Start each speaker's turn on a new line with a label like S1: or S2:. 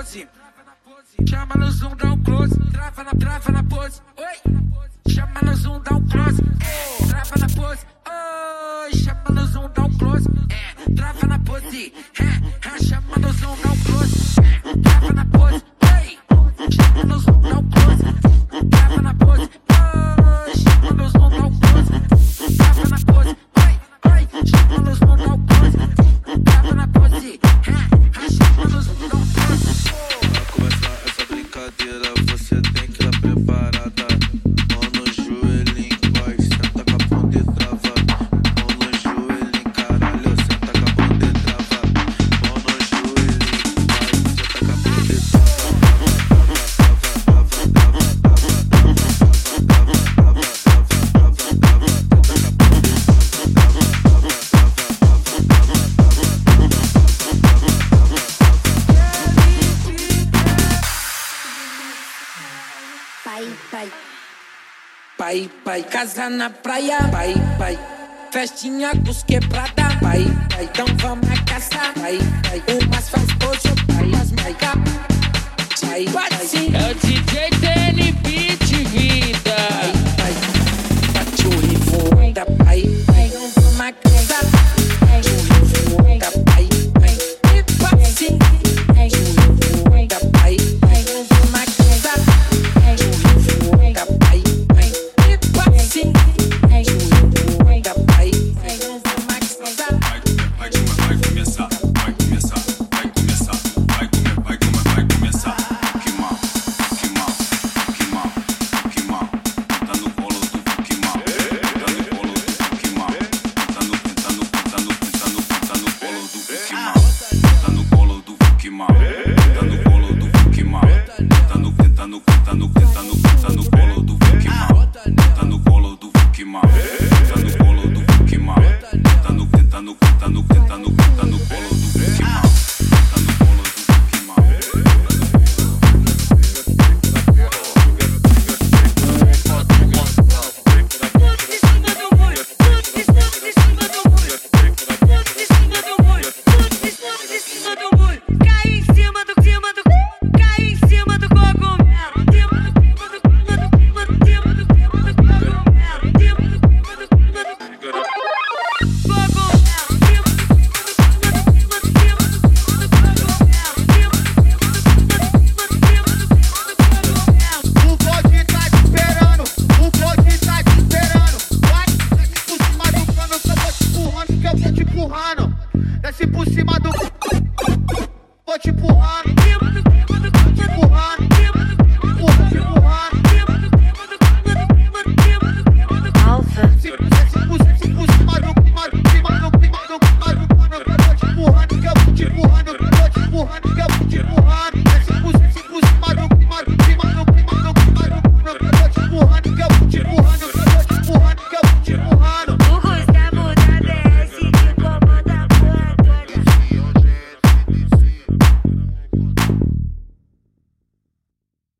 S1: pose. Chama no zoom, dá um close. Trava na, trava na pose. Oi. Chama no zoom, dá um close. É. Trava na pose. Oi. Chama no zoom, dá um close. É. Trava na pose. É. é chama no zoom, dá um close. É. Trava na pose.
S2: pai. Pai, pai, casa na praia, pai, pai. Festinha dos quebrada, pai, pai. Então vamos a caçar, pai, pai. Umas faz hoje, pai, as maica. Pai, pai.
S3: quase. mal, tá no colo do Fuck mal, tá no, tá no, tá no tá
S4: Desce por cima do. Vou te empurrar. Vou te empurrar. Vou te empurrar. Alfa. Desce por cima do. Vou te
S5: empurrar.
S4: Vou te
S5: empurrar.
S4: Vou te
S5: empurrar.
S4: Vou te empurrar.